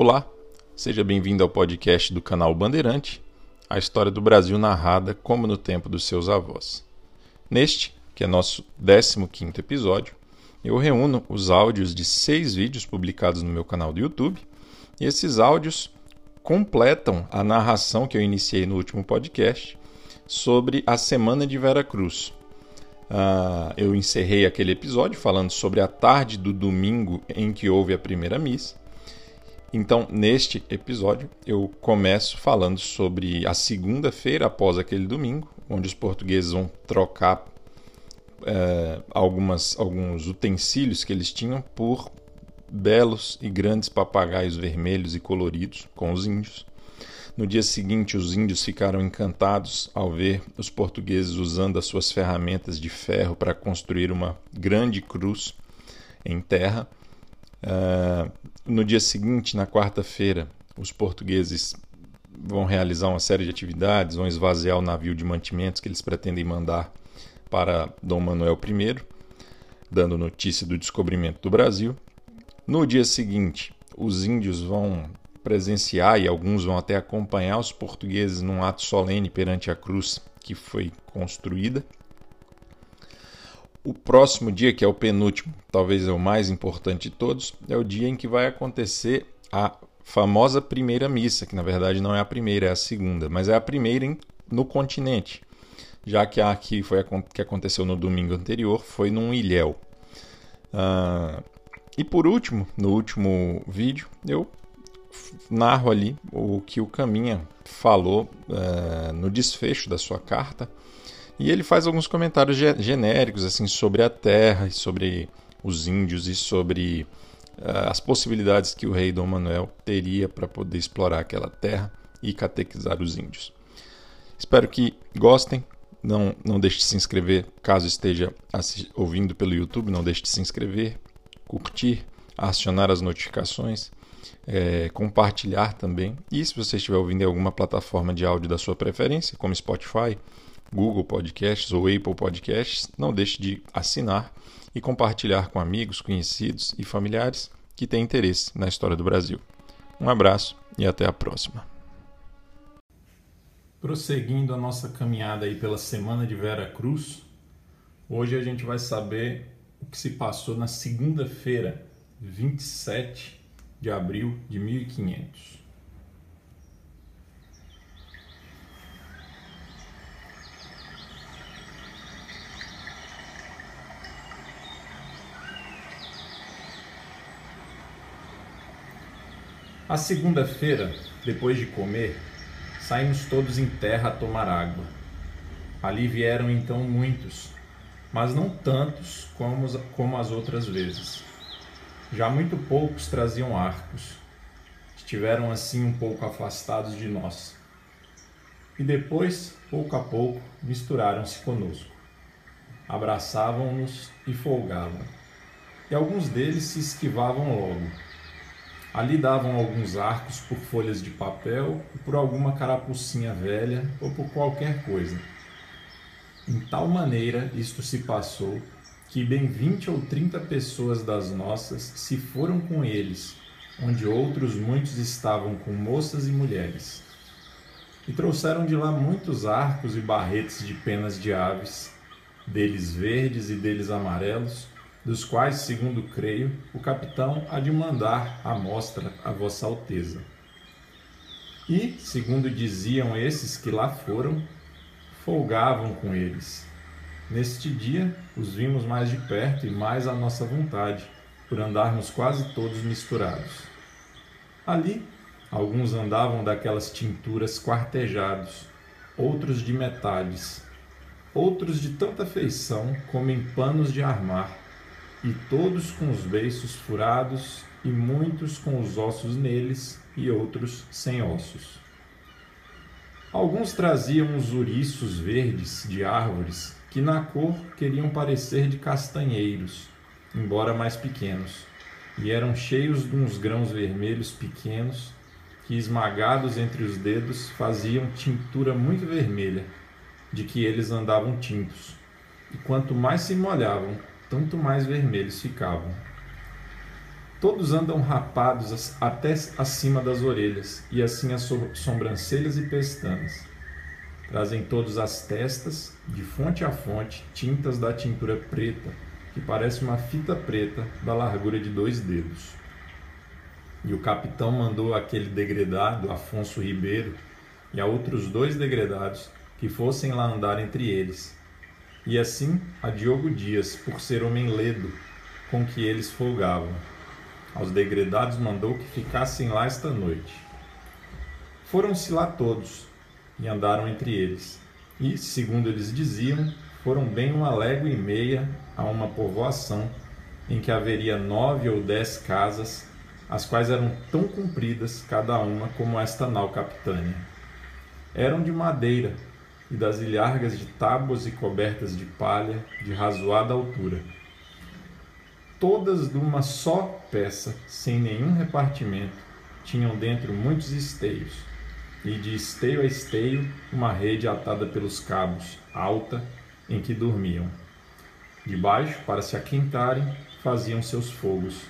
Olá, seja bem-vindo ao podcast do canal Bandeirante, a história do Brasil narrada como no tempo dos seus avós. Neste, que é nosso 15 episódio, eu reúno os áudios de seis vídeos publicados no meu canal do YouTube, e esses áudios completam a narração que eu iniciei no último podcast sobre a Semana de Vera Cruz. Uh, eu encerrei aquele episódio falando sobre a tarde do domingo em que houve a primeira missa então, neste episódio, eu começo falando sobre a segunda-feira após aquele domingo, onde os portugueses vão trocar é, algumas, alguns utensílios que eles tinham por belos e grandes papagaios vermelhos e coloridos com os índios. No dia seguinte, os índios ficaram encantados ao ver os portugueses usando as suas ferramentas de ferro para construir uma grande cruz em terra Uh, no dia seguinte, na quarta-feira, os portugueses vão realizar uma série de atividades, vão esvaziar o navio de mantimentos que eles pretendem mandar para Dom Manuel I, dando notícia do descobrimento do Brasil. No dia seguinte, os índios vão presenciar e alguns vão até acompanhar os portugueses num ato solene perante a cruz que foi construída. O próximo dia, que é o penúltimo, talvez é o mais importante de todos, é o dia em que vai acontecer a famosa primeira missa, que na verdade não é a primeira, é a segunda, mas é a primeira no continente, já que a que, foi que aconteceu no domingo anterior foi num ilhéu. Uh, e por último, no último vídeo, eu narro ali o que o Caminha falou uh, no desfecho da sua carta e ele faz alguns comentários genéricos assim sobre a terra sobre os índios e sobre uh, as possibilidades que o rei Dom Manuel teria para poder explorar aquela terra e catequizar os índios. Espero que gostem. Não, não deixe de se inscrever caso esteja ouvindo pelo YouTube. Não deixe de se inscrever, curtir, acionar as notificações, é, compartilhar também. E se você estiver ouvindo em alguma plataforma de áudio da sua preferência, como Spotify, Google Podcasts ou Apple Podcasts, não deixe de assinar e compartilhar com amigos, conhecidos e familiares que têm interesse na história do Brasil. Um abraço e até a próxima. Prosseguindo a nossa caminhada aí pela Semana de Vera Cruz, hoje a gente vai saber o que se passou na segunda-feira, 27 de abril de 1500. A segunda-feira, depois de comer, saímos todos em terra a tomar água. Ali vieram então muitos, mas não tantos como, como as outras vezes. Já muito poucos traziam arcos. Estiveram assim um pouco afastados de nós. E depois, pouco a pouco, misturaram-se conosco. Abraçavam-nos e folgavam. E alguns deles se esquivavam logo Ali davam alguns arcos por folhas de papel, por alguma carapucinha velha ou por qualquer coisa. Em tal maneira isto se passou que bem vinte ou trinta pessoas das nossas se foram com eles, onde outros muitos estavam com moças e mulheres. E trouxeram de lá muitos arcos e barretes de penas de aves, deles verdes e deles amarelos, dos quais, segundo creio, o capitão há de mandar a mostra a Vossa Alteza. E, segundo diziam esses que lá foram, folgavam com eles. Neste dia os vimos mais de perto e mais à nossa vontade, por andarmos quase todos misturados. Ali, alguns andavam daquelas tinturas quartejados, outros de metades, outros de tanta feição como em panos de armar, e todos com os beiços furados, e muitos com os ossos neles, e outros sem ossos. Alguns traziam os ouriços verdes de árvores, que na cor queriam parecer de castanheiros, embora mais pequenos, e eram cheios de uns grãos vermelhos pequenos, que esmagados entre os dedos faziam tintura muito vermelha, de que eles andavam tintos. E quanto mais se molhavam, tanto mais vermelhos ficavam. Todos andam rapados até acima das orelhas, e assim as sobrancelhas e pestanas. Trazem todos as testas, de fonte a fonte, tintas da tintura preta, que parece uma fita preta da largura de dois dedos. E o capitão mandou aquele degredado, Afonso Ribeiro, e a outros dois degredados que fossem lá andar entre eles. E assim a Diogo Dias, por ser homem ledo, com que eles folgavam. Aos degredados mandou que ficassem lá esta noite. Foram-se lá todos e andaram entre eles. E, segundo eles diziam, foram bem uma légua e meia a uma povoação em que haveria nove ou dez casas, as quais eram tão compridas cada uma como esta nau capitânia. Eram de madeira e das ilhargas de tábuas e cobertas de palha de razoada altura. Todas de uma só peça, sem nenhum repartimento, tinham dentro muitos esteios, e de esteio a esteio uma rede atada pelos cabos, alta, em que dormiam. Debaixo, para se aquentarem, faziam seus fogos.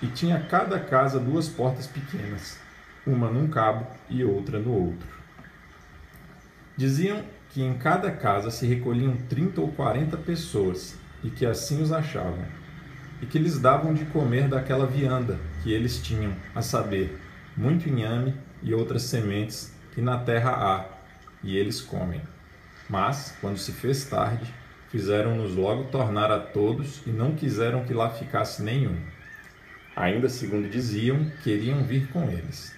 E tinha cada casa duas portas pequenas, uma num cabo e outra no outro. Diziam que em cada casa se recolhiam trinta ou quarenta pessoas, e que assim os achavam, e que lhes davam de comer daquela vianda que eles tinham, a saber, muito inhame e outras sementes que na terra há, e eles comem. Mas, quando se fez tarde, fizeram-nos logo tornar a todos e não quiseram que lá ficasse nenhum. Ainda segundo diziam, queriam vir com eles.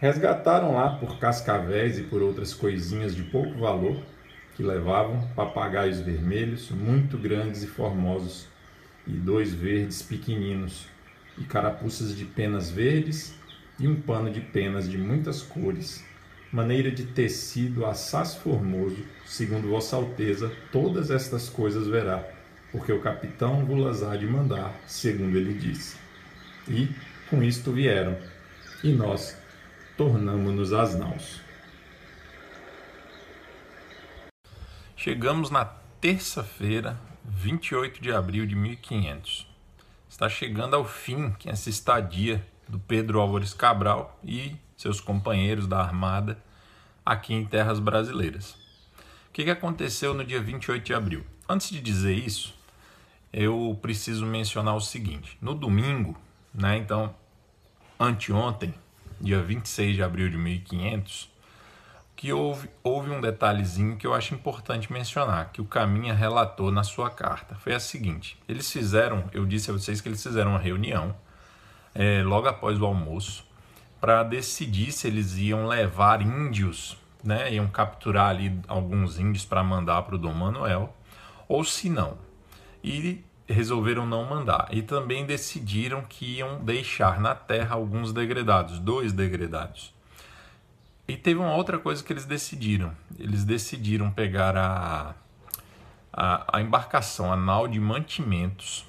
Resgataram lá por cascavéis e por outras coisinhas de pouco valor, que levavam papagaios vermelhos, muito grandes e formosos, e dois verdes pequeninos, e carapuças de penas verdes, e um pano de penas de muitas cores, maneira de tecido assaz formoso, segundo Vossa Alteza, todas estas coisas verá, porque o capitão vos há de mandar, segundo ele disse. E com isto vieram, e nós tornamo-nos as naus. Chegamos na terça-feira, 28 de abril de 1500. Está chegando ao fim essa estadia do Pedro Álvares Cabral e seus companheiros da Armada aqui em terras brasileiras. O que, aconteceu no dia 28 de abril? Antes de dizer isso, eu preciso mencionar o seguinte: no domingo, né, então, anteontem, dia 26 de abril de 1500, que houve, houve um detalhezinho que eu acho importante mencionar, que o Caminha relatou na sua carta. Foi a seguinte: eles fizeram, eu disse a vocês que eles fizeram uma reunião é, logo após o almoço para decidir se eles iam levar índios, né, iam capturar ali alguns índios para mandar para o Dom Manuel, ou se não. E resolveram não mandar. E também decidiram que iam deixar na terra alguns degredados, dois degredados. E teve uma outra coisa que eles decidiram. Eles decidiram pegar a, a, a embarcação, a nau de mantimentos,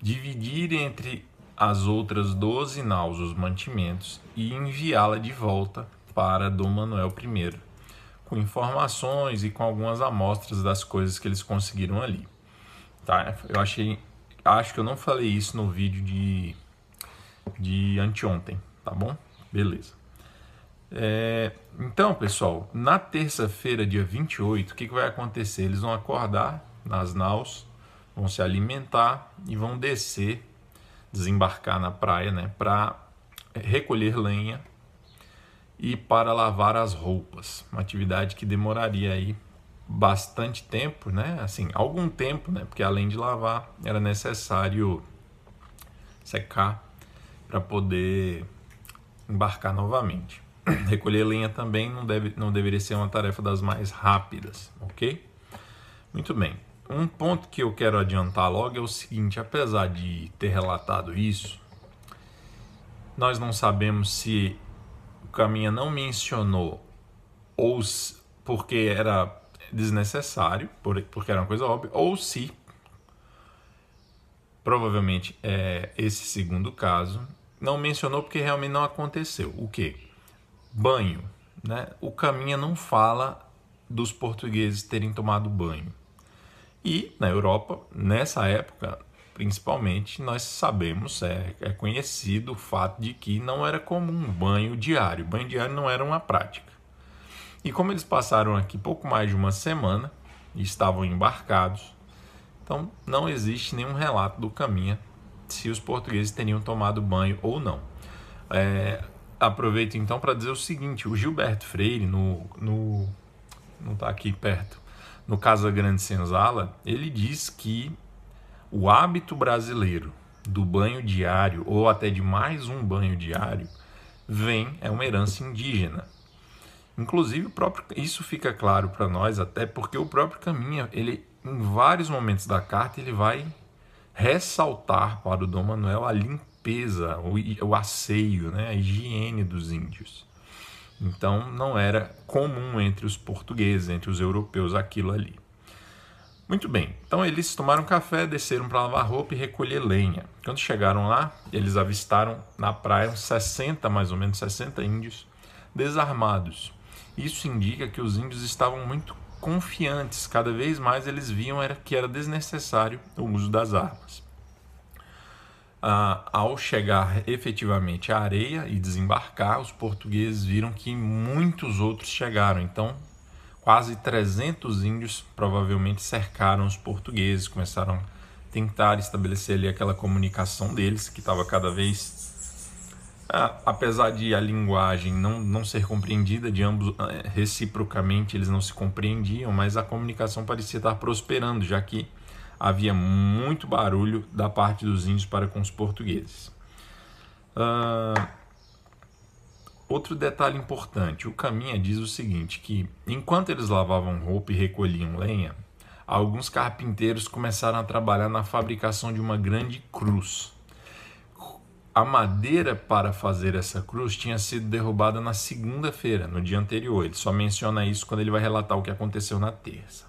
dividir entre as outras 12 naus, os mantimentos, e enviá-la de volta para Dom Manuel I, com informações e com algumas amostras das coisas que eles conseguiram ali. Tá? Eu achei, acho que eu não falei isso no vídeo de, de anteontem, tá bom? Beleza. É, então, pessoal, na terça-feira, dia 28, o que, que vai acontecer? Eles vão acordar nas naus, vão se alimentar e vão descer desembarcar na praia, né, para recolher lenha e para lavar as roupas, uma atividade que demoraria aí bastante tempo, né? Assim, algum tempo, né? Porque além de lavar, era necessário secar para poder embarcar novamente. Recolher lenha também não, deve, não deveria ser uma tarefa das mais rápidas, ok? Muito bem. Um ponto que eu quero adiantar logo é o seguinte: apesar de ter relatado isso, nós não sabemos se o Caminha não mencionou ou porque era desnecessário, porque era uma coisa óbvia, ou se provavelmente é esse segundo caso não mencionou porque realmente não aconteceu. O que? Banho, né? O Caminha não fala dos portugueses terem tomado banho. E na Europa, nessa época, principalmente, nós sabemos, é, é conhecido o fato de que não era comum banho diário. Banho diário não era uma prática. E como eles passaram aqui pouco mais de uma semana e estavam embarcados, então não existe nenhum relato do caminho se os portugueses teriam tomado banho ou não. É, aproveito então para dizer o seguinte: o Gilberto Freire, no, no, não está aqui perto, no Casa Grande Senzala, ele diz que o hábito brasileiro do banho diário, ou até de mais um banho diário, vem, é uma herança indígena. Inclusive, próprio, isso fica claro para nós, até porque o próprio Caminha, ele, em vários momentos da carta, ele vai ressaltar para o Dom Manuel a limpeza, o, o asseio, né, a higiene dos índios. Então, não era comum entre os portugueses, entre os europeus, aquilo ali. Muito bem, então eles tomaram café, desceram para lavar roupa e recolher lenha. Quando chegaram lá, eles avistaram na praia uns 60, mais ou menos 60 índios desarmados. Isso indica que os índios estavam muito confiantes, cada vez mais eles viam era que era desnecessário o uso das armas. Ah, ao chegar efetivamente à areia e desembarcar, os portugueses viram que muitos outros chegaram. Então, quase 300 índios provavelmente cercaram os portugueses, começaram a tentar estabelecer ali aquela comunicação deles, que estava cada vez apesar de a linguagem não, não ser compreendida de ambos é, reciprocamente eles não se compreendiam mas a comunicação parecia estar prosperando já que havia muito barulho da parte dos índios para com os portugueses. Uh, outro detalhe importante o caminha diz o seguinte que enquanto eles lavavam roupa e recolhiam lenha alguns carpinteiros começaram a trabalhar na fabricação de uma grande cruz a madeira para fazer essa cruz tinha sido derrubada na segunda-feira, no dia anterior. Ele só menciona isso quando ele vai relatar o que aconteceu na terça.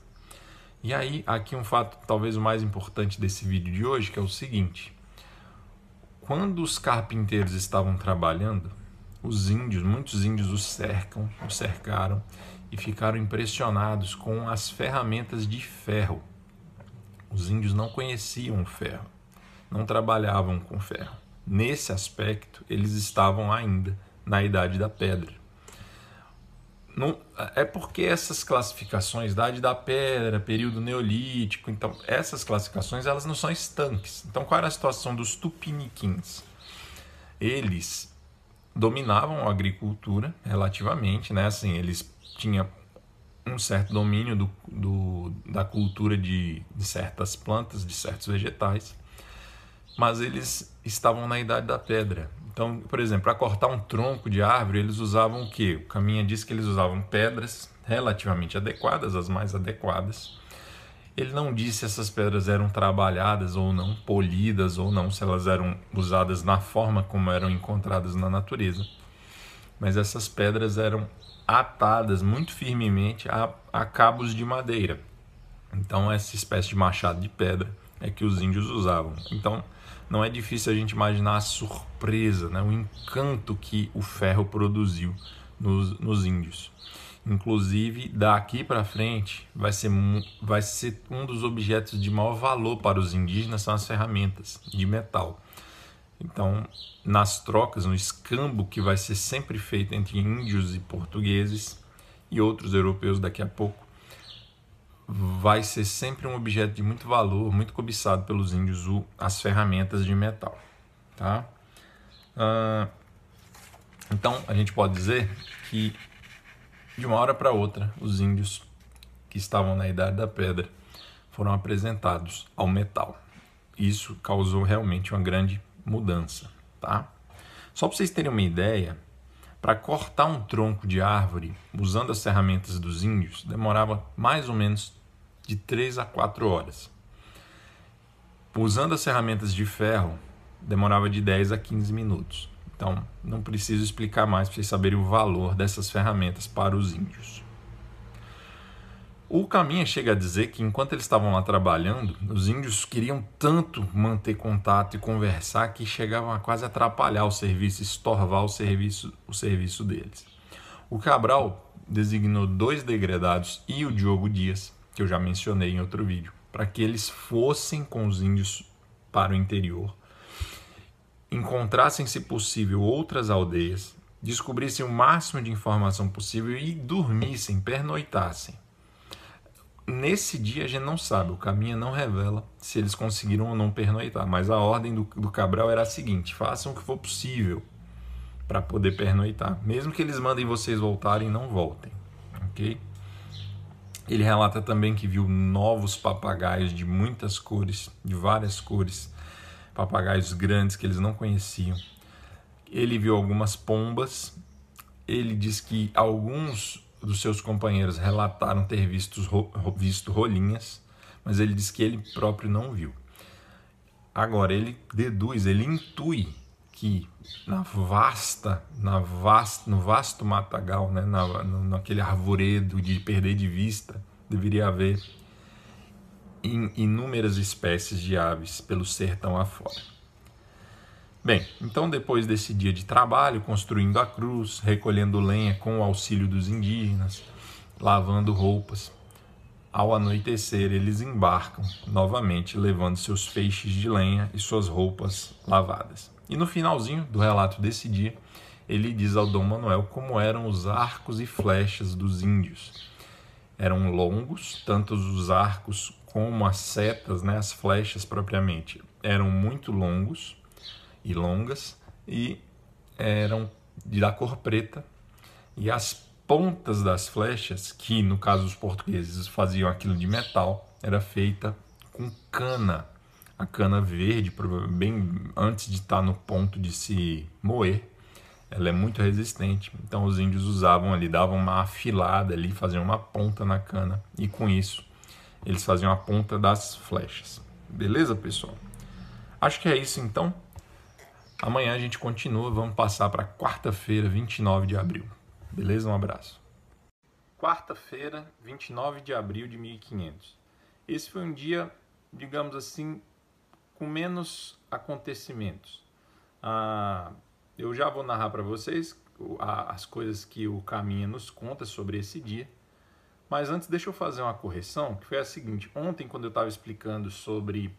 E aí, aqui um fato talvez o mais importante desse vídeo de hoje, que é o seguinte: quando os carpinteiros estavam trabalhando, os índios, muitos índios os cercam, os cercaram e ficaram impressionados com as ferramentas de ferro. Os índios não conheciam o ferro, não trabalhavam com ferro nesse aspecto, eles estavam ainda na Idade da Pedra. Não, é porque essas classificações, Idade da Pedra, período neolítico, então essas classificações elas não são estanques. Então qual era a situação dos tupiniquins? Eles dominavam a agricultura relativamente, né? Assim, eles tinham um certo domínio do, do da cultura de, de certas plantas, de certos vegetais mas eles estavam na idade da pedra. Então, por exemplo, para cortar um tronco de árvore, eles usavam o quê? O Caminha diz que eles usavam pedras relativamente adequadas, as mais adequadas. Ele não disse se essas pedras eram trabalhadas ou não, polidas ou não, se elas eram usadas na forma como eram encontradas na natureza. Mas essas pedras eram atadas muito firmemente a, a cabos de madeira. Então, essa espécie de machado de pedra é que os índios usavam. Então, não é difícil a gente imaginar a surpresa, né? o encanto que o ferro produziu nos, nos índios. Inclusive, daqui para frente, vai ser, vai ser um dos objetos de maior valor para os indígenas são as ferramentas de metal. Então, nas trocas, no escambo que vai ser sempre feito entre índios e portugueses e outros europeus daqui a pouco, vai ser sempre um objeto de muito valor, muito cobiçado pelos índios, as ferramentas de metal. Tá? Ah, então, a gente pode dizer que de uma hora para outra, os índios que estavam na Idade da Pedra foram apresentados ao metal. Isso causou realmente uma grande mudança. Tá? Só para vocês terem uma ideia, para cortar um tronco de árvore usando as ferramentas dos índios demorava mais ou menos de 3 a 4 horas. Usando as ferramentas de ferro, demorava de 10 a 15 minutos. Então, não preciso explicar mais para vocês saberem o valor dessas ferramentas para os índios. O Caminha chega a dizer que enquanto eles estavam lá trabalhando, os índios queriam tanto manter contato e conversar que chegavam a quase atrapalhar o serviço, estorvar o serviço, o serviço deles. O Cabral designou dois degredados e o Diogo Dias que eu já mencionei em outro vídeo, para que eles fossem com os índios para o interior, encontrassem, se possível, outras aldeias, descobrissem o máximo de informação possível e dormissem, pernoitassem. Nesse dia a gente não sabe, o caminho não revela se eles conseguiram ou não pernoitar, mas a ordem do, do Cabral era a seguinte: façam o que for possível para poder pernoitar, mesmo que eles mandem vocês voltarem, não voltem, ok? Ele relata também que viu novos papagaios de muitas cores, de várias cores, papagaios grandes que eles não conheciam. Ele viu algumas pombas. Ele diz que alguns dos seus companheiros relataram ter visto, visto rolinhas, mas ele diz que ele próprio não viu. Agora, ele deduz, ele intui que na vasta, na vasta, no vasto matagal, né, na, no, naquele arvoredo de perder de vista, deveria haver in, inúmeras espécies de aves pelo sertão afora. Bem, então depois desse dia de trabalho, construindo a cruz, recolhendo lenha com o auxílio dos indígenas, lavando roupas, ao anoitecer eles embarcam novamente, levando seus feixes de lenha e suas roupas lavadas. E no finalzinho do relato desse dia, ele diz ao Dom Manuel como eram os arcos e flechas dos índios. Eram longos, tanto os arcos como as setas, né, as flechas propriamente, eram muito longos e longas e eram de da cor preta e as pontas das flechas, que no caso dos portugueses faziam aquilo de metal, era feita com cana a cana verde, bem antes de estar no ponto de se moer, ela é muito resistente. Então os índios usavam ali, davam uma afilada ali, faziam uma ponta na cana e com isso eles faziam a ponta das flechas. Beleza, pessoal? Acho que é isso então. Amanhã a gente continua, vamos passar para quarta-feira, 29 de abril. Beleza? Um abraço. Quarta-feira, 29 de abril de 1500. Esse foi um dia, digamos assim, com menos acontecimentos. Ah, eu já vou narrar para vocês as coisas que o Caminha nos conta sobre esse dia. Mas antes, deixa eu fazer uma correção, que foi a seguinte. Ontem, quando eu estava explicando sobre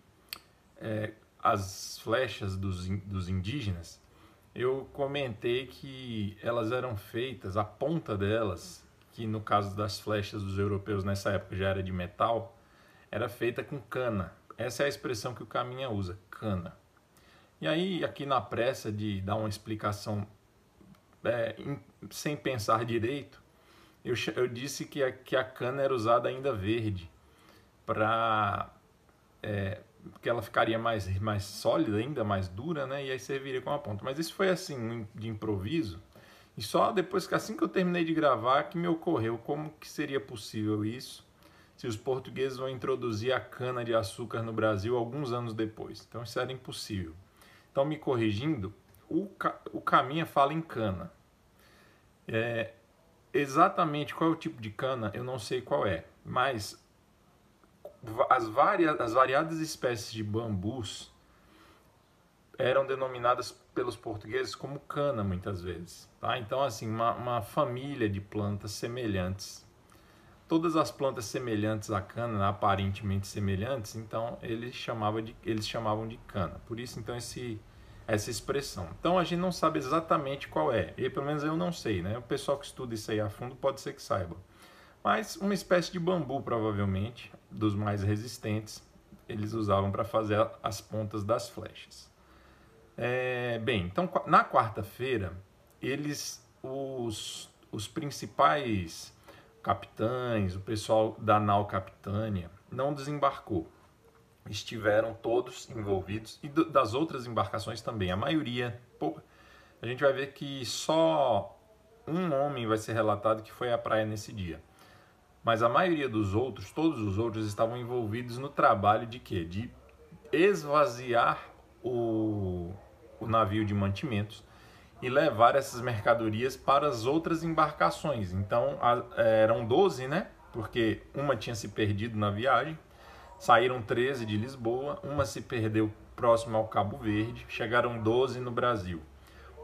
é, as flechas dos, dos indígenas, eu comentei que elas eram feitas, a ponta delas, que no caso das flechas dos europeus nessa época já era de metal, era feita com cana. Essa é a expressão que o Caminha usa, cana. E aí, aqui na pressa de dar uma explicação é, em, sem pensar direito, eu, eu disse que a, que a cana era usada ainda verde, para é, que ela ficaria mais, mais sólida, ainda mais dura, né? E aí serviria como a ponta. Mas isso foi assim, de improviso. E só depois que assim que eu terminei de gravar que me ocorreu como que seria possível isso se os portugueses vão introduzir a cana de açúcar no Brasil alguns anos depois. Então isso era impossível. Então, me corrigindo, o, ca o Caminha fala em cana. É, exatamente qual é o tipo de cana, eu não sei qual é, mas as, varia as variadas espécies de bambus eram denominadas pelos portugueses como cana muitas vezes. Tá? Então, assim, uma, uma família de plantas semelhantes todas as plantas semelhantes à cana, aparentemente semelhantes, então eles chamavam de, eles chamavam de cana. Por isso, então, esse, essa expressão. Então, a gente não sabe exatamente qual é. E, pelo menos eu não sei, né? O pessoal que estuda isso aí a fundo pode ser que saiba. Mas uma espécie de bambu, provavelmente, dos mais resistentes, eles usavam para fazer as pontas das flechas. É, bem, então, na quarta-feira, eles, os, os principais capitães, o pessoal da nau Capitânia, não desembarcou. Estiveram todos envolvidos e das outras embarcações também. A maioria, a gente vai ver que só um homem vai ser relatado que foi à praia nesse dia. Mas a maioria dos outros, todos os outros, estavam envolvidos no trabalho de quê? De esvaziar o, o navio de mantimentos e levar essas mercadorias para as outras embarcações. Então eram 12, né? Porque uma tinha se perdido na viagem. Saíram 13 de Lisboa, uma se perdeu próximo ao Cabo Verde, chegaram 12 no Brasil.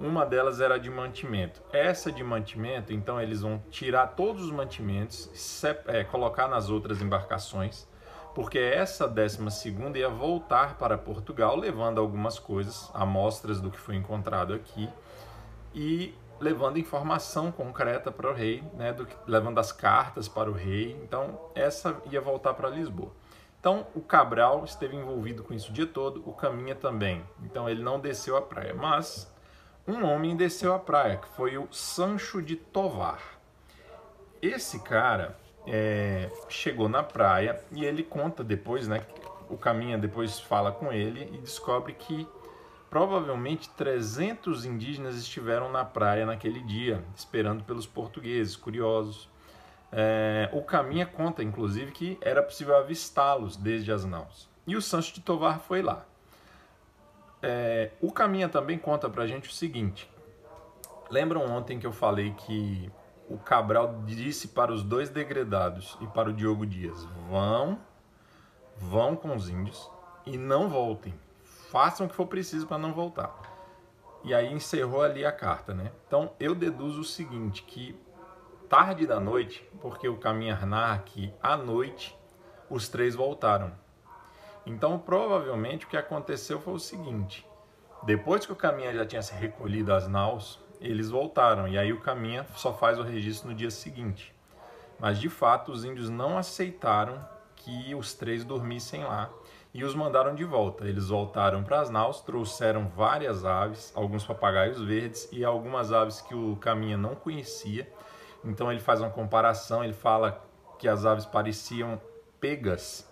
Uma delas era de mantimento. Essa de mantimento, então eles vão tirar todos os mantimentos, é, colocar nas outras embarcações, porque essa décima segunda ia voltar para Portugal, levando algumas coisas, amostras do que foi encontrado aqui, e levando informação concreta para o rei, né, do, levando as cartas para o rei. Então, essa ia voltar para Lisboa. Então, o Cabral esteve envolvido com isso o dia todo, o Caminha também. Então, ele não desceu a praia. Mas um homem desceu a praia, que foi o Sancho de Tovar. Esse cara é, chegou na praia e ele conta depois, né? O Caminha depois fala com ele e descobre que provavelmente 300 indígenas estiveram na praia naquele dia, esperando pelos portugueses, curiosos. É, o Caminha conta, inclusive, que era possível avistá-los desde as naus. E o Sancho de Tovar foi lá. É, o Caminha também conta pra gente o seguinte. Lembram ontem que eu falei que o Cabral disse para os dois degredados e para o Diogo Dias: vão, vão com os índios e não voltem. Façam o que for preciso para não voltar. E aí encerrou ali a carta, né? Então eu deduzo o seguinte, que tarde da noite, porque o caminhar narra que à noite os três voltaram. Então provavelmente o que aconteceu foi o seguinte, depois que o caminhar já tinha se recolhido às naus, eles voltaram e aí o caminha só faz o registro no dia seguinte. Mas de fato os índios não aceitaram que os três dormissem lá e os mandaram de volta. Eles voltaram para as naus, trouxeram várias aves, alguns papagaios verdes e algumas aves que o Caminha não conhecia. Então ele faz uma comparação, ele fala que as aves pareciam pegas,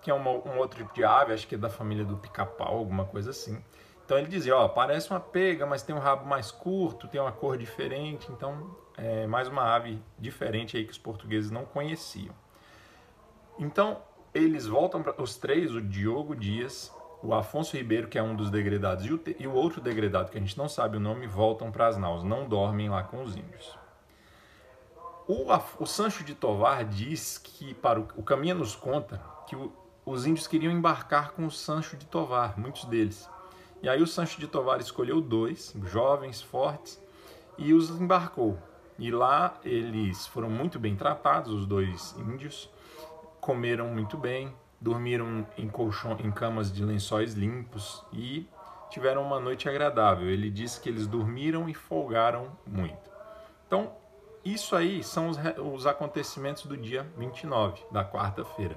que é uma, um outro tipo de ave, acho que é da família do pica-pau, alguma coisa assim. Então ele dizia, ó, parece uma pega, mas tem um rabo mais curto, tem uma cor diferente, então é mais uma ave diferente aí que os portugueses não conheciam. Então eles voltam para os três, o Diogo Dias, o Afonso Ribeiro, que é um dos degredados, e o, e o outro degredado, que a gente não sabe o nome, voltam para as naus, não dormem lá com os índios. O, o Sancho de Tovar diz que, para o, o Caminha nos conta, que o, os índios queriam embarcar com o Sancho de Tovar, muitos deles. E aí o Sancho de Tovar escolheu dois, jovens, fortes, e os embarcou. E lá eles foram muito bem tratados, os dois índios, comeram muito bem, dormiram em, colchão, em camas de lençóis limpos e tiveram uma noite agradável. Ele disse que eles dormiram e folgaram muito. Então, isso aí são os, os acontecimentos do dia 29, da quarta-feira.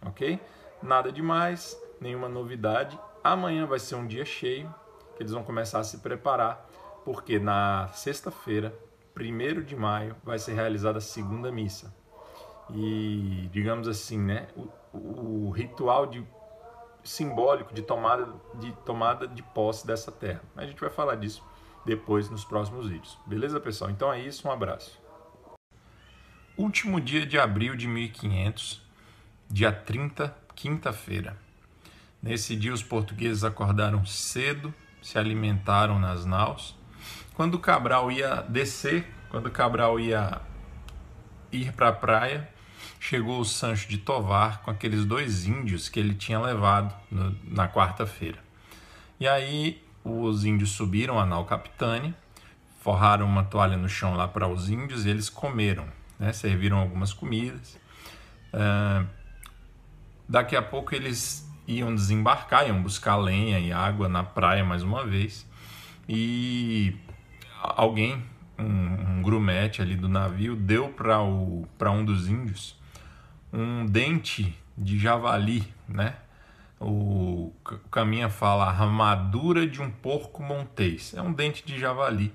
Ok? Nada demais, nenhuma novidade. Amanhã vai ser um dia cheio, que eles vão começar a se preparar, porque na sexta-feira, 1 de maio, vai ser realizada a segunda missa e digamos assim, né, o, o ritual de simbólico de tomada de tomada de posse dessa terra. A gente vai falar disso depois nos próximos vídeos. Beleza, pessoal? Então é isso, um abraço. Último dia de abril de 1500, dia 30, quinta-feira. Nesse dia os portugueses acordaram cedo, se alimentaram nas naus. Quando Cabral ia descer, quando Cabral ia ir para a praia, chegou o Sancho de Tovar com aqueles dois índios que ele tinha levado no, na quarta-feira. E aí os índios subiram a nau Capitânia, forraram uma toalha no chão lá para os índios e eles comeram, né? serviram algumas comidas. Uh, daqui a pouco eles iam desembarcar, iam buscar lenha e água na praia mais uma vez. E alguém, um, um grumete ali do navio, deu para um dos índios um dente de javali, né? O Caminha fala armadura de um porco montês. É um dente de javali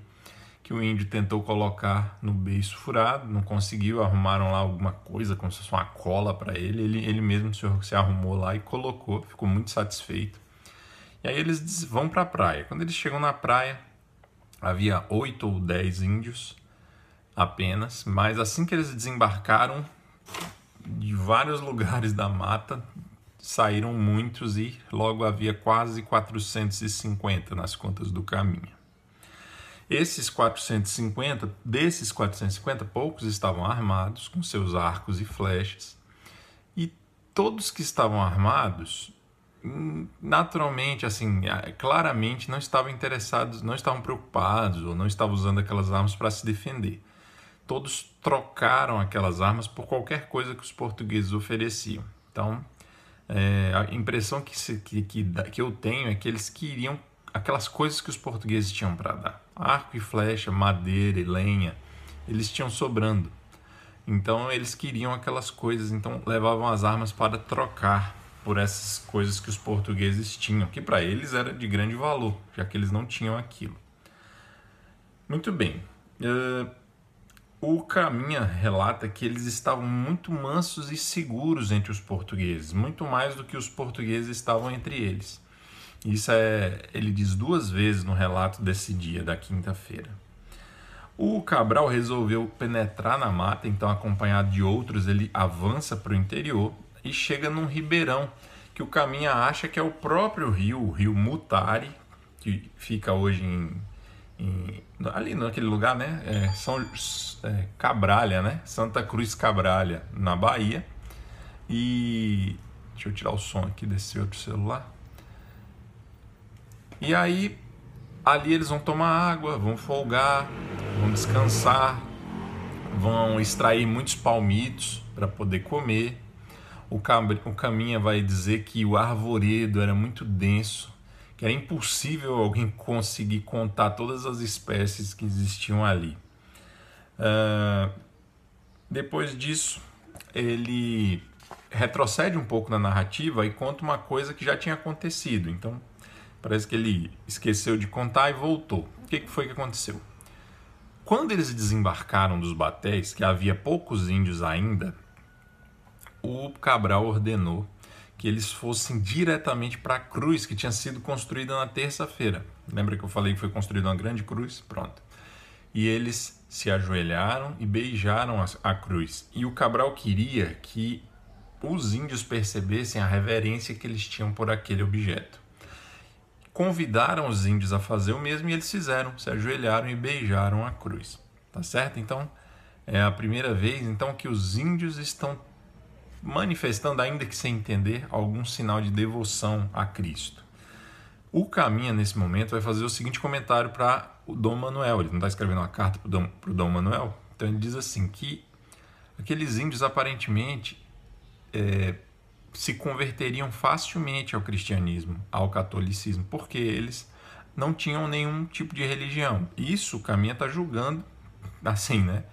que o índio tentou colocar no beiço furado, não conseguiu, arrumaram lá alguma coisa, como se fosse uma cola para ele. ele. Ele mesmo se arrumou lá e colocou, ficou muito satisfeito. E aí eles vão para a praia. Quando eles chegam na praia, havia oito ou dez índios apenas, mas assim que eles desembarcaram, de vários lugares da mata saíram muitos e logo havia quase 450 nas contas do caminho. Esses 450, desses 450, poucos estavam armados com seus arcos e flechas. E todos que estavam armados, hum, naturalmente, assim, claramente não estavam interessados, não estavam preocupados ou não estavam usando aquelas armas para se defender todos trocaram aquelas armas por qualquer coisa que os portugueses ofereciam. Então, É, a impressão que, se, que, que, que eu tenho é que eles queriam aquelas coisas que os portugueses tinham para dar: arco e flecha, madeira e lenha, eles tinham sobrando. Então eles queriam aquelas coisas, então levavam as armas para trocar por essas coisas que os portugueses tinham, que para eles era de grande valor, já que eles não tinham aquilo. Muito bem. Uh, o Caminha relata que eles estavam muito mansos e seguros entre os portugueses, muito mais do que os portugueses estavam entre eles. Isso é, ele diz duas vezes no relato desse dia, da quinta-feira. O Cabral resolveu penetrar na mata, então, acompanhado de outros, ele avança para o interior e chega num ribeirão que o Caminha acha que é o próprio rio, o rio Mutari, que fica hoje em, em ali naquele lugar, né? É, São é, Cabralha, né? Santa Cruz Cabralha, na Bahia. E deixa eu tirar o som aqui desse outro celular. E aí ali eles vão tomar água, vão folgar, vão descansar, vão extrair muitos palmitos para poder comer. O, o caminha vai dizer que o arvoredo era muito denso, que era impossível alguém conseguir contar todas as espécies que existiam ali. Uh, depois disso, ele retrocede um pouco na narrativa e conta uma coisa que já tinha acontecido. Então, Parece que ele esqueceu de contar e voltou. O que foi que aconteceu? Quando eles desembarcaram dos batéis, que havia poucos índios ainda, o Cabral ordenou que eles fossem diretamente para a cruz que tinha sido construída na terça-feira. Lembra que eu falei que foi construída uma grande cruz? Pronto. E eles se ajoelharam e beijaram a, cruz. E o Cabral queria que os índios percebessem a reverência que eles tinham por aquele objeto convidaram os índios a fazer o mesmo e eles fizeram, se ajoelharam e beijaram a cruz. Tá certo? Então, é a primeira vez então que os índios estão manifestando, ainda que sem entender, algum sinal de devoção a Cristo. O Caminha, nesse momento, vai fazer o seguinte comentário para o Dom Manuel. Ele não está escrevendo uma carta para o Dom, Dom Manuel. Então ele diz assim que aqueles índios aparentemente é, se converteriam facilmente ao cristianismo, ao catolicismo, porque eles não tinham nenhum tipo de religião. Isso o Caminha está julgando assim, né?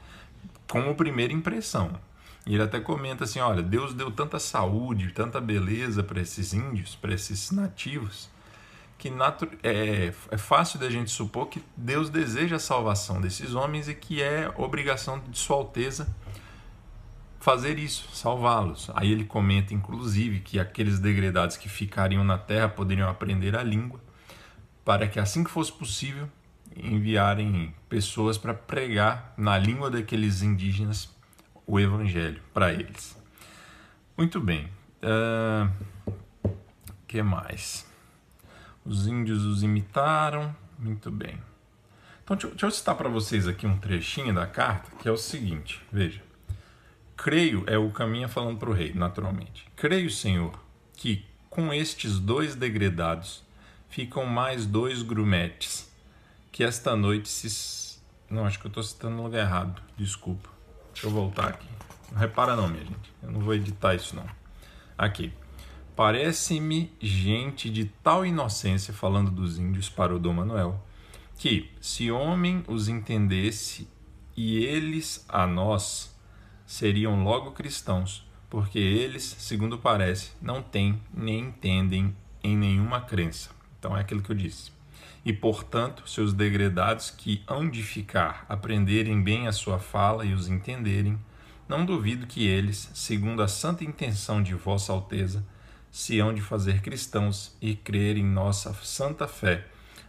Como primeira impressão. E ele até comenta assim: olha, Deus deu tanta saúde, tanta beleza para esses índios, para esses nativos, que é, é fácil da gente supor que Deus deseja a salvação desses homens e que é obrigação de Sua Alteza fazer isso, salvá-los. Aí ele comenta, inclusive, que aqueles degredados que ficariam na terra poderiam aprender a língua, para que assim que fosse possível enviarem pessoas para pregar na língua daqueles indígenas o evangelho para eles. Muito bem. Uh, que mais? Os índios os imitaram. Muito bem. Então, deixa, deixa eu citar para vocês aqui um trechinho da carta, que é o seguinte: veja. Creio, é o caminho falando para o rei, naturalmente. Creio, Senhor, que com estes dois degredados ficam mais dois grumetes, que esta noite se. Não, acho que eu estou citando no lugar errado, desculpa. Deixa eu voltar aqui. Não repara, não, minha gente. Eu não vou editar isso, não. Aqui. Parece-me gente de tal inocência, falando dos índios para o Dom Manuel, que, se homem os entendesse e eles a nós, seriam logo cristãos, porque eles, segundo parece, não têm nem entendem em nenhuma crença. Então é aquilo que eu disse. E, portanto, seus degredados que hão de ficar, aprenderem bem a sua fala e os entenderem, não duvido que eles, segundo a santa intenção de Vossa Alteza, se hão de fazer cristãos e crer em nossa santa fé,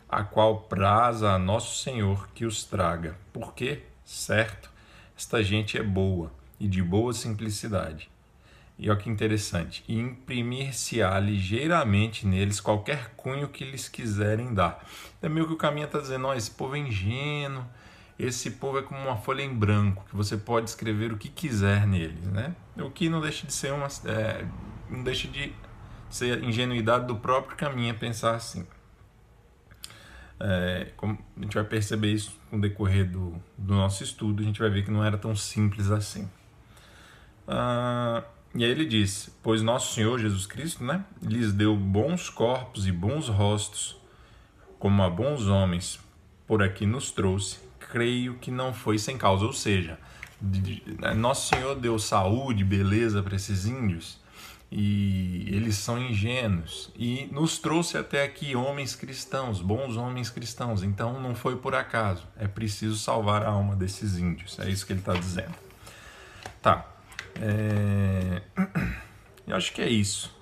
a qual praza a nosso Senhor que os traga, porque, certo, esta gente é boa e de boa simplicidade. E olha que interessante, e imprimir-se-á ligeiramente neles qualquer cunho que lhes quiserem dar. É meio que o caminho está dizendo, ó, esse povo é ingênuo, esse povo é como uma folha em branco, que você pode escrever o que quiser neles, né? O que não deixa de ser uma... É, não deixa de ser ingenuidade do próprio caminho pensar assim. É, a gente vai perceber isso no decorrer do, do nosso estudo, a gente vai ver que não era tão simples assim. Ah, E aí ele diz: Pois nosso Senhor Jesus Cristo, né, lhes deu bons corpos e bons rostos, como a bons homens, por aqui nos trouxe, creio que não foi sem causa. Ou seja, nosso Senhor deu saúde, beleza para esses índios e eles são ingênuos e nos trouxe até aqui homens cristãos, bons homens cristãos. Então não foi por acaso, é preciso salvar a alma desses índios. É isso que ele está dizendo. Tá. É... Eu acho que é isso.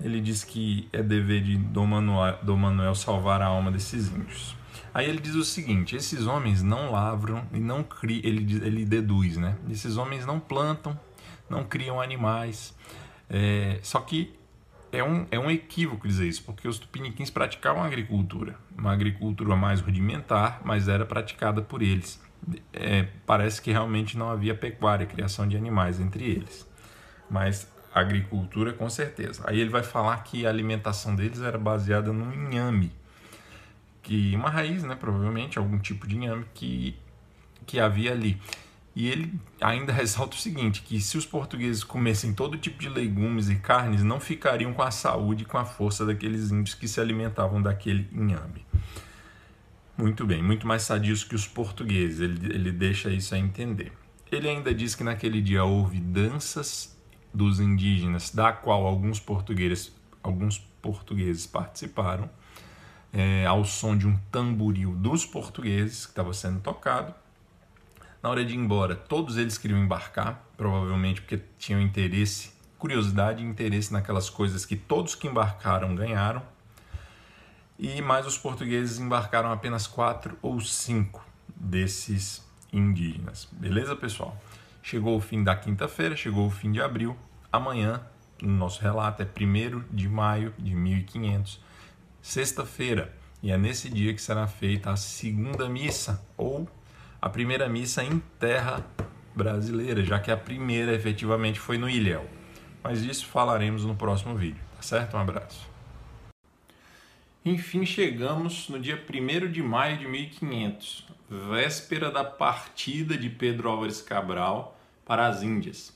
Ele diz que é dever de Dom Manuel, Dom Manuel salvar a alma desses índios. Aí ele diz o seguinte: esses homens não lavram e não criam. Ele, ele deduz, né? Esses homens não plantam, não criam animais. É, só que é um, é um equívoco dizer isso, porque os tupiniquins praticavam agricultura, uma agricultura mais rudimentar, mas era praticada por eles é, parece que realmente não havia pecuária, criação de animais entre eles. Mas agricultura, com certeza. Aí ele vai falar que a alimentação deles era baseada no inhame, que uma raiz, né, provavelmente algum tipo de inhame que, que havia ali. E ele ainda ressalta o seguinte, que se os portugueses comessem todo tipo de legumes e carnes, não ficariam com a saúde e com a força daqueles índios que se alimentavam daquele inhame. Muito bem, muito mais sadios que os portugueses, ele, ele deixa isso a entender. Ele ainda diz que naquele dia houve danças dos indígenas, da qual alguns portugueses, alguns portugueses participaram, é, ao som de um tamboril dos portugueses que estava sendo tocado. Na hora de ir embora, todos eles queriam embarcar, provavelmente porque tinham interesse, curiosidade e interesse naquelas coisas que todos que embarcaram ganharam e mais os portugueses embarcaram apenas quatro ou cinco desses indígenas. Beleza, pessoal? Chegou o fim da quinta-feira, chegou o fim de abril. Amanhã, no nosso relato, é 1 de maio de 1500, sexta-feira, e é nesse dia que será feita a segunda missa, ou a primeira missa em terra brasileira, já que a primeira efetivamente foi no Ilhéu. Mas disso falaremos no próximo vídeo, tá certo? Um abraço. Enfim, chegamos no dia 1 de maio de 1500, véspera da partida de Pedro Álvares Cabral para as Índias.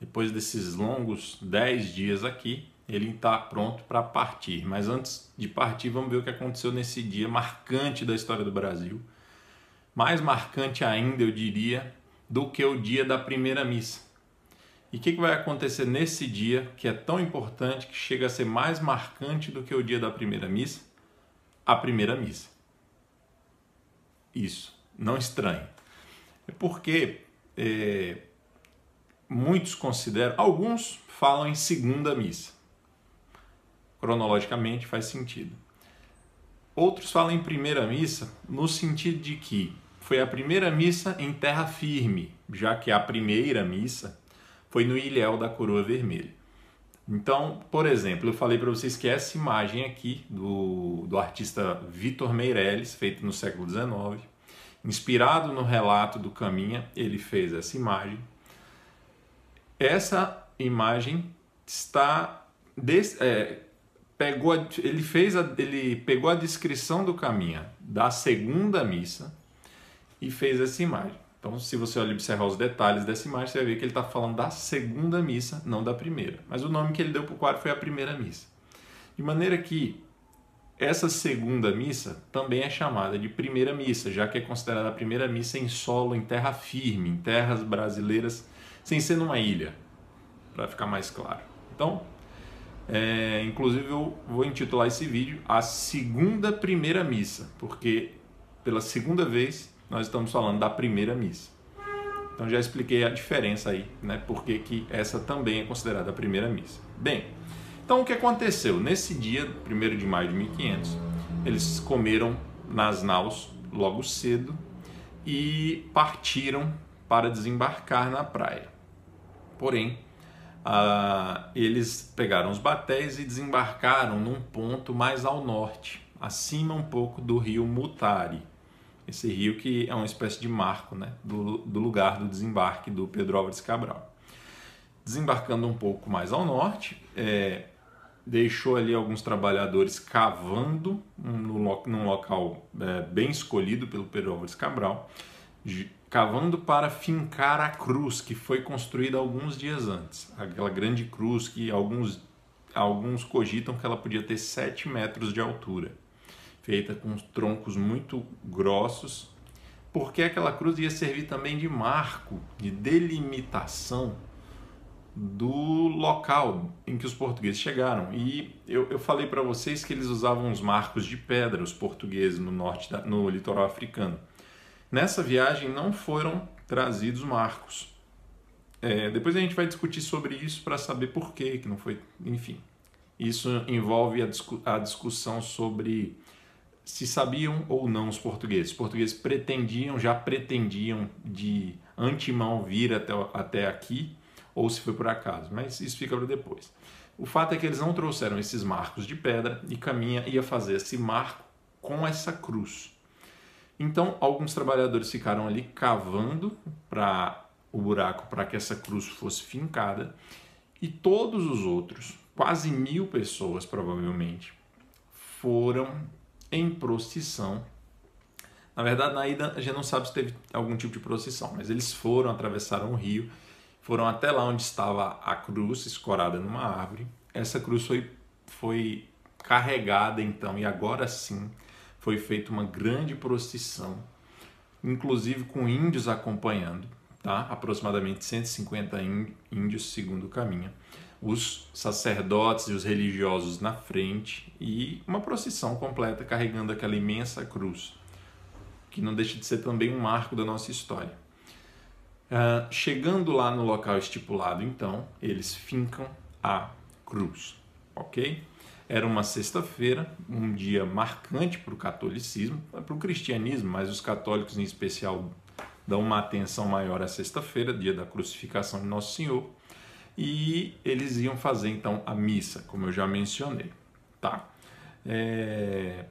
Depois desses longos 10 dias aqui, ele está pronto para partir. Mas antes de partir, vamos ver o que aconteceu nesse dia marcante da história do Brasil. Mais marcante ainda, eu diria, do que o dia da primeira missa. E o que, que vai acontecer nesse dia que é tão importante que chega a ser mais marcante do que o dia da primeira missa? A primeira missa. Isso, não estranhe. É porque é, muitos consideram, alguns falam em segunda missa. Cronologicamente faz sentido. Outros falam em primeira missa no sentido de que foi a primeira missa em terra firme, já que a primeira missa foi no Ilhéu da Coroa Vermelha. Então, por exemplo, eu falei para vocês que essa imagem aqui do, do artista Vitor Meirelles, feito no século XIX, inspirado no relato do Caminha, ele fez essa imagem. Essa imagem está des, é, pegou ele fez a, ele pegou a descrição do Caminha da segunda missa e fez essa imagem. Então, se você observar os detalhes dessa imagem, você vai ver que ele está falando da segunda missa, não da primeira. Mas o nome que ele deu para o quadro foi a primeira missa. De maneira que essa segunda missa também é chamada de primeira missa, já que é considerada a primeira missa em solo, em terra firme, em terras brasileiras, sem ser numa ilha, para ficar mais claro. Então, é, inclusive eu vou intitular esse vídeo A Segunda Primeira Missa, porque pela segunda vez nós estamos falando da primeira missa. Então já expliquei a diferença aí, né? Porque que essa também é considerada a primeira missa. Bem, então o que aconteceu? Nesse dia, 1 de maio de 1500, eles comeram nas naus logo cedo e partiram para desembarcar na praia. Porém, ah, eles pegaram os batéis e desembarcaram num ponto mais ao norte, acima um pouco do rio Mutari esse rio que é uma espécie de marco né, do, do lugar do desembarque do Pedro Álvares Cabral. Desembarcando um pouco mais ao norte, é, deixou ali alguns trabalhadores cavando no, num local é, bem escolhido pelo Pedro Álvares Cabral, cavando para fincar a cruz que foi construída alguns dias antes. Aquela grande cruz que alguns, alguns cogitam que ela podia ter 7 metros de altura, feita com troncos muito grossos, porque aquela cruz ia servir também de marco, de delimitação do local em que os portugueses chegaram. E eu, eu falei para vocês que eles usavam os marcos de pedra, os portugueses no norte, da, no litoral africano. Nessa viagem não foram trazidos marcos. É, depois a gente vai discutir sobre isso para saber por que que não foi. Enfim, isso envolve a, discu a discussão sobre se sabiam ou não os portugueses. Os portugueses pretendiam, já pretendiam de antemão vir até, até aqui, ou se foi por acaso, mas isso fica para depois. O fato é que eles não trouxeram esses marcos de pedra e Caminha ia fazer esse marco com essa cruz. Então, alguns trabalhadores ficaram ali cavando para o buraco para que essa cruz fosse fincada, e todos os outros, quase mil pessoas provavelmente, foram em procissão. Na verdade, na ida a gente não sabe se teve algum tipo de procissão, mas eles foram, atravessaram o rio, foram até lá onde estava a cruz escorada numa árvore. Essa cruz foi, foi carregada então, e agora sim foi feita uma grande procissão, inclusive com índios acompanhando, tá? aproximadamente 150 índios, segundo o caminho, os sacerdotes e os religiosos na frente e uma procissão completa carregando aquela imensa cruz, que não deixa de ser também um marco da nossa história. Uh, chegando lá no local estipulado, então, eles fincam a cruz, ok? Era uma sexta-feira, um dia marcante para o catolicismo, para o cristianismo, mas os católicos em especial dão uma atenção maior à sexta-feira, dia da crucificação de Nosso Senhor, e eles iam fazer então a missa, como eu já mencionei, tá? É...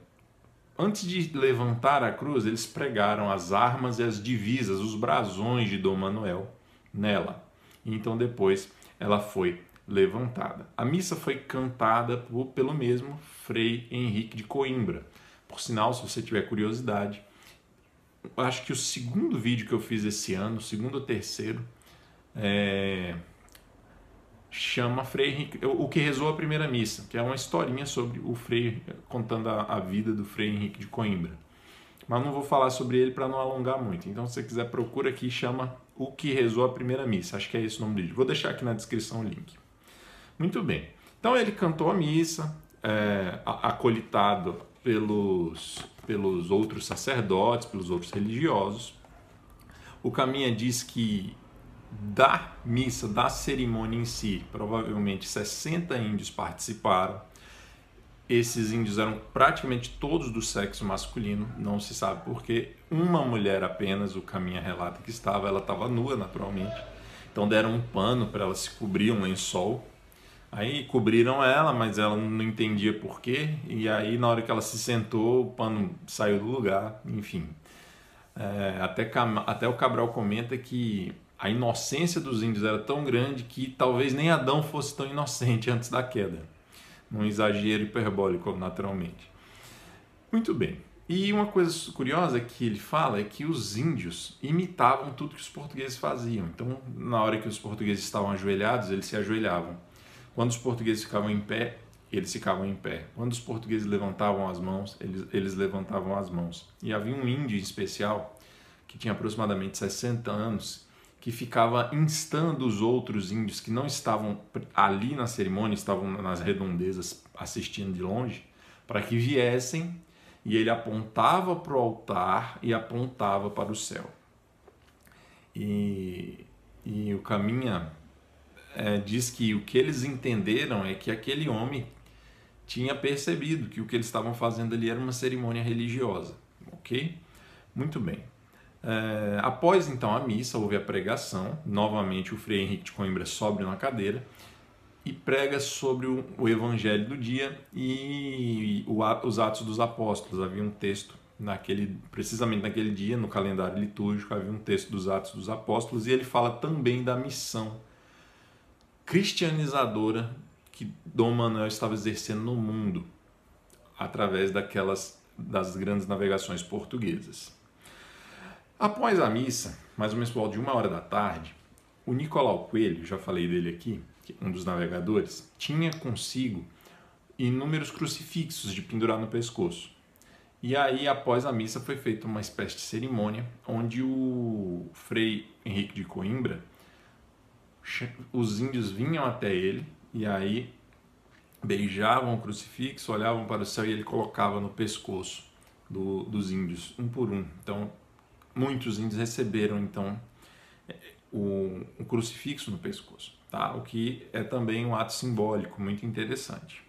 Antes de levantar a cruz, eles pregaram as armas e as divisas, os brasões de Dom Manuel nela. Então depois ela foi levantada. A missa foi cantada por, pelo mesmo Frei Henrique de Coimbra. Por sinal, se você tiver curiosidade, acho que o segundo vídeo que eu fiz esse ano, segundo ou terceiro, é, chama Frei Henrique, o que rezou a primeira missa, que é uma historinha sobre o Frei contando a, a vida do Frei Henrique de Coimbra. Mas não vou falar sobre ele para não alongar muito. Então, se você quiser, procura aqui, chama o que rezou a primeira missa. Acho que é esse o nome vídeo. Vou deixar aqui na descrição o link. Muito bem. Então ele cantou a missa, é, acolitado pelos, pelos outros sacerdotes, pelos outros religiosos. O Caminha diz que da missa, da cerimônia em si, provavelmente 60 índios participaram. Esses índios eram praticamente todos do sexo masculino, não se sabe porque uma mulher apenas, o Caminha relata que estava, ela estava nua naturalmente. Então deram um pano para ela se cobrir, um lençol, Aí cobriram ela, mas ela não entendia por quê. E aí, na hora que ela se sentou, o pano saiu do lugar. Enfim. É, até, até o Cabral comenta que a inocência dos índios era tão grande que talvez nem Adão fosse tão inocente antes da queda. Num exagero hiperbólico, naturalmente. Muito bem. E uma coisa curiosa que ele fala é que os índios imitavam tudo que os portugueses faziam. Então, na hora que os portugueses estavam ajoelhados, eles se ajoelhavam. Quando os portugueses ficavam em pé, eles ficavam em pé. Quando os portugueses levantavam as mãos, eles, eles levantavam as mãos. E havia um índio em especial, que tinha aproximadamente 60 anos, que ficava instando os outros índios que não estavam ali na cerimônia, estavam nas redondezas assistindo de longe, para que viessem e ele apontava para o altar e apontava para o céu. E, e o caminha é, diz que o que eles entenderam é que aquele homem tinha percebido que o que eles estavam fazendo ali era uma cerimônia religiosa, ok? Muito bem. É, após então a missa, houve a pregação. Novamente, o Frei Henrique de Coimbra sobe na cadeira e prega sobre o, o Evangelho do dia e o, os Atos dos Apóstolos. Havia um texto naquele, precisamente naquele dia, no calendário litúrgico, havia um texto dos Atos dos Apóstolos e ele fala também da missão cristianizadora que Dom Manuel estava exercendo no mundo através daquelas das grandes navegações portuguesas. Após a missa, mais ou menos por volta de uma hora da tarde, o Nicolau Coelho, já falei dele aqui, um dos navegadores, tinha consigo inúmeros crucifixos de pendurar no pescoço. E aí, após a missa, foi feita uma espécie de cerimônia onde o frei Henrique de Coimbra, os índios vinham até ele e aí beijavam o crucifixo, olhavam para o céu e ele colocava no pescoço do, dos índios, um por um. Então, muitos índios receberam então o, o crucifixo no pescoço, tá? O que é também um ato simbólico muito interessante.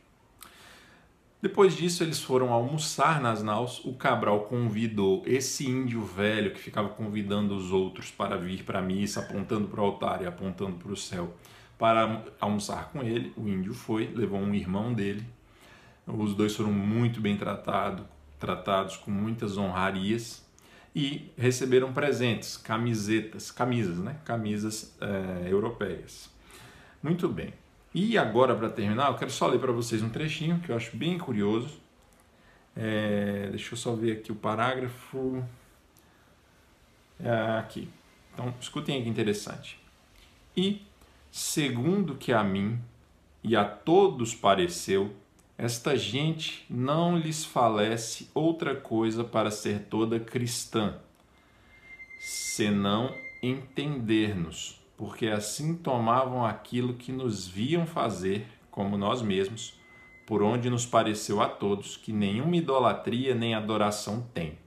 Depois disso, eles foram almoçar nas naus. O Cabral convidou esse índio velho que ficava convidando os outros para vir para a missa, apontando para o altar e apontando para o céu, para almoçar com ele. O índio foi, levou um irmão dele. Os dois foram muito bem tratado, tratados com muitas honrarias e receberam presentes, camisetas, camisas, né? Camisas é, europeias. Muito bem. E agora, para terminar, eu quero só ler para vocês um trechinho que eu acho bem curioso. É, deixa eu só ver aqui o parágrafo. É, aqui. Então, escutem aí que interessante. E, segundo que a mim e a todos pareceu, esta gente não lhes falece outra coisa para ser toda cristã, senão entender-nos porque assim tomavam aquilo que nos viam fazer, como nós mesmos, por onde nos pareceu a todos que nenhuma idolatria nem adoração tem.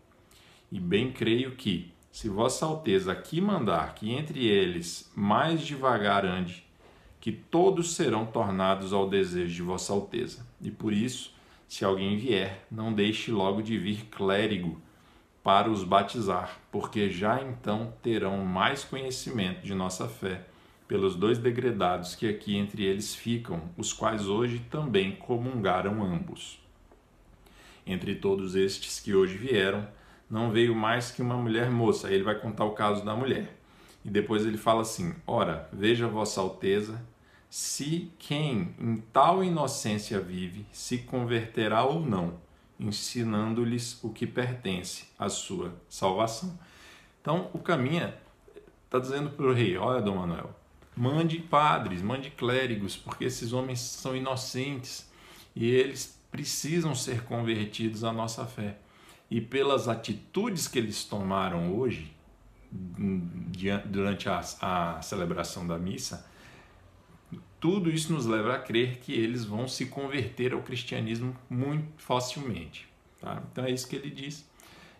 E bem creio que, se Vossa Alteza aqui mandar que entre eles mais devagar ande, que todos serão tornados ao desejo de Vossa Alteza. E por isso, se alguém vier, não deixe logo de vir clérigo para os batizar, porque já então terão mais conhecimento de nossa fé pelos dois degredados que aqui entre eles ficam, os quais hoje também comungaram ambos. Entre todos estes que hoje vieram, não veio mais que uma mulher moça. Aí ele vai contar o caso da mulher. E depois ele fala assim: Ora, veja Vossa Alteza, se quem em tal inocência vive se converterá ou não ensinando-lhes o que pertence à sua salvação. Então, o caminho está dizendo para o rei: Olha, Dom Manuel, mande padres, mande clérigos, porque esses homens são inocentes e eles precisam ser convertidos à nossa fé. E pelas atitudes que eles tomaram hoje, durante a, a celebração da missa, tudo isso nos leva a crer que eles vão se converter ao cristianismo muito facilmente. Tá? Então é isso que ele diz.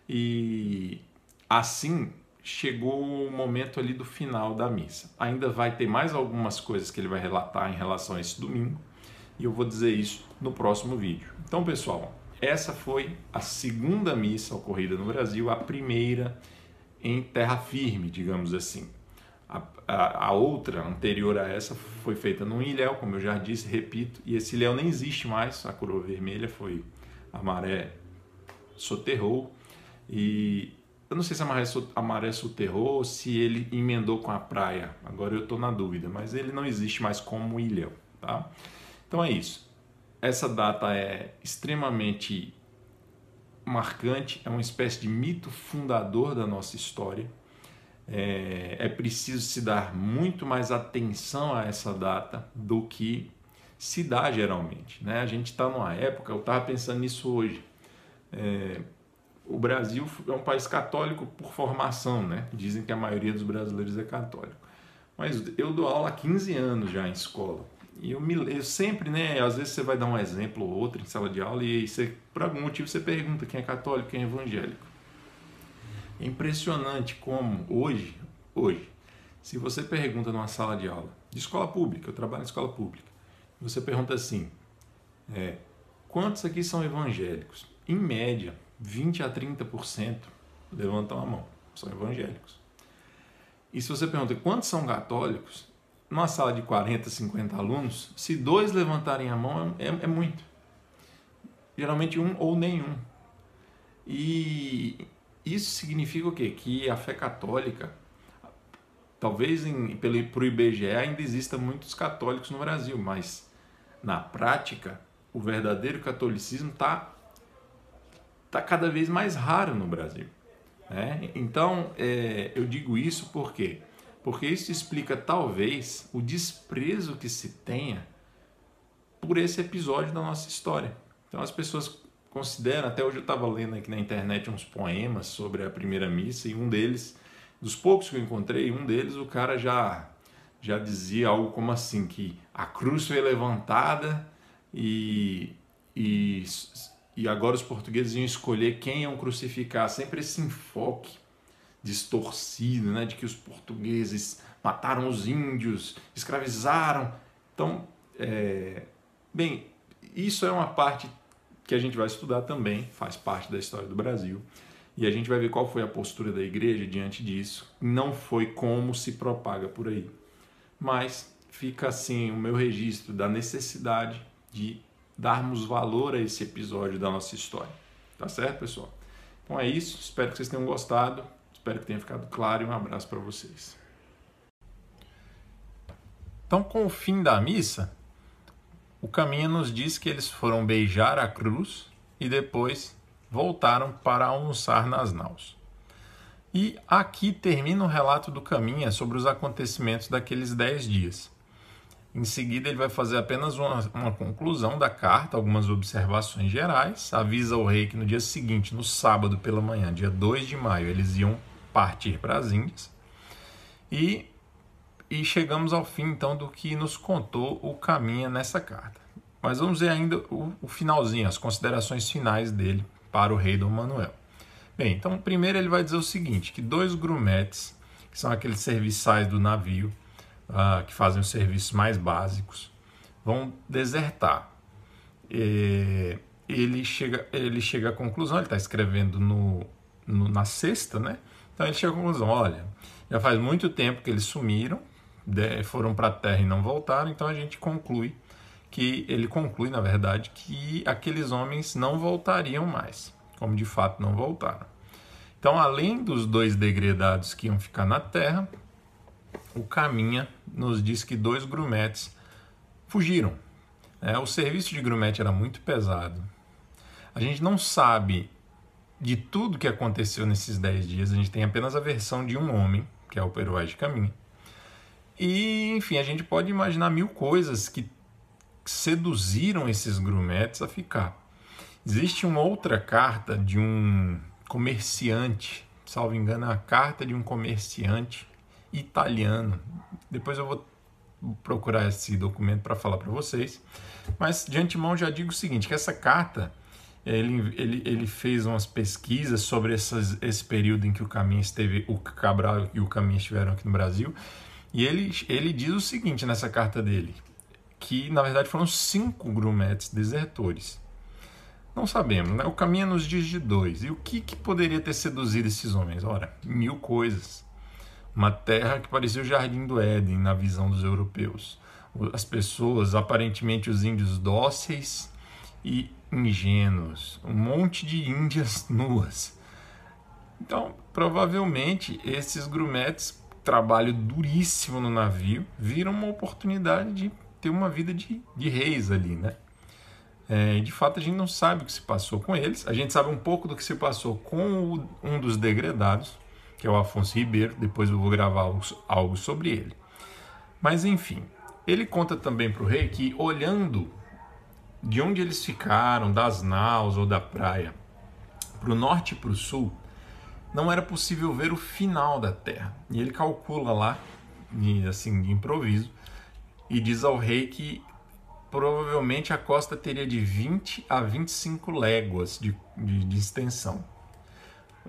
E assim chegou o momento ali do final da missa. Ainda vai ter mais algumas coisas que ele vai relatar em relação a esse domingo e eu vou dizer isso no próximo vídeo. Então, pessoal, essa foi a segunda missa ocorrida no Brasil, a primeira em terra firme, digamos assim. A, a, a, outra, anterior a essa, foi feita num ilhéu, como eu já disse, repito, e esse ilhéu nem existe mais, a coroa vermelha foi a maré soterrou, e eu não sei se a maré, a maré soterrou ou se ele emendou com a praia, agora eu estou na dúvida, mas ele não existe mais como ilhéu, tá? Então é isso. Essa data é extremamente marcante, é uma espécie de mito fundador da nossa história, é, é preciso se dar muito mais atenção a essa data do que se dá geralmente. Né? A gente está numa época, eu estava pensando nisso hoje. É, o Brasil é um país católico por formação, né? Dizem que a maioria dos brasileiros é católico. Mas eu dou aula há 15 anos já em escola. E eu, me, eu sempre, né? Às vezes você vai dar um exemplo ou outro em sala de aula e você, por algum motivo você pergunta quem é católico, quem é evangélico. É impressionante como hoje, hoje, se você pergunta numa sala de aula de escola pública, eu trabalho em escola pública, você pergunta assim, é, quantos aqui são evangélicos? Em média, 20 a 30% levantam a mão, são evangélicos. E se você pergunta quantos são católicos, numa sala de 40, 50 alunos, se dois levantarem a mão é, é muito. Geralmente um ou nenhum. E isso significa o quê? Que a fé católica, talvez para o IBGE ainda exista muitos católicos no Brasil, mas na prática o verdadeiro catolicismo está tá cada vez mais raro no Brasil. Né? Então, é, eu digo isso por quê? Porque isso explica talvez o desprezo que se tenha por esse episódio da nossa história. Então as pessoas consideram, até hoje eu estava lendo aqui na internet uns poemas sobre a primeira missa e um deles, dos poucos que eu encontrei, um deles o cara já já dizia algo como assim que a cruz foi levantada e, e, e agora os portugueses iam escolher quem iam crucificar, sempre esse enfoque distorcido, né, de que os portugueses mataram os índios, escravizaram. Então, é, bem, isso é uma parte que a gente vai estudar também, faz parte da história do Brasil. E a gente vai ver qual foi a postura da igreja diante disso. Não foi como se propaga por aí. Mas fica assim o meu registro da necessidade de darmos valor a esse episódio da nossa história. Tá certo, pessoal? Então é isso. Espero que vocês tenham gostado. Espero que tenha ficado claro e um abraço para vocês. Então, com o fim da missa, o caminho nos diz que eles foram beijar a cruz e depois voltaram para almoçar nas naus. E aqui termina o relato do caminho sobre os acontecimentos daqueles dez dias. Em seguida, ele vai fazer apenas uma, uma, conclusão da carta, algumas observações gerais, avisa o rei que no dia seguinte, no sábado pela manhã, dia 2 de maio, eles iam partir para as Índias. E, e chegamos ao fim então do que nos contou o Caminha nessa carta. Mas vamos ver ainda o, o finalzinho, as considerações finais dele para o rei Dom Manuel. Bem, então primeiro ele vai dizer o seguinte, que dois grumetes, que são aqueles serviçais do navio, uh, que fazem os serviços mais básicos, vão desertar. E ele chega, ele chega à conclusão, ele está escrevendo no, no, na sexta, né? Então ele chega à conclusão: olha, já faz muito tempo que eles sumiram, foram para a Terra e não voltaram, então a gente conclui que ele conclui, na verdade, que aqueles homens não voltariam mais, como de fato não voltaram. Então, além dos dois degredados que iam ficar na Terra, o Caminha nos diz que dois grumetes fugiram. É, o serviço de grumete era muito pesado. A gente não sabe de tudo que aconteceu nesses dez dias, a gente tem apenas a versão de um homem, que é o Peruás de Caminho. E, enfim, a gente pode imaginar mil coisas que seduziram esses grumetes a ficar. Existe uma outra carta de um comerciante, salvo engano, a carta de um comerciante italiano. Depois eu vou procurar esse documento para falar para vocês. Mas de antemão já digo o seguinte, que essa carta ele, ele, ele fez umas pesquisas sobre essas, esse período em que o Caminho esteve, o Cabral e o Caminho estiveram aqui no Brasil, e ele, ele diz o seguinte nessa carta dele, que na verdade foram cinco grumetes desertores. Não sabemos, né? O Caminho nos diz de dois. E o que, que poderia ter seduzido esses homens? Ora, mil coisas. Uma terra que parecia o jardim do Éden na visão dos europeus. As pessoas, aparentemente os índios dóceis e ingênuos, um monte de índias nuas. Então, provavelmente, esses grumetes, trabalho duríssimo no navio, viram uma oportunidade de ter uma vida de, de reis ali, né? É, de fato, a gente não sabe o que se passou com eles. A gente sabe um pouco do que se passou com o, um dos degredados, que é o Afonso Ribeiro. Depois eu vou gravar algo, algo sobre ele. Mas, enfim, ele conta também para o rei que, olhando de onde eles ficaram, das naus ou da praia, para o norte e para o sul, não era possível ver o final da terra. E ele calcula lá, assim, de improviso, e diz ao rei que provavelmente a costa teria de 20 a 25 léguas de, de, de extensão.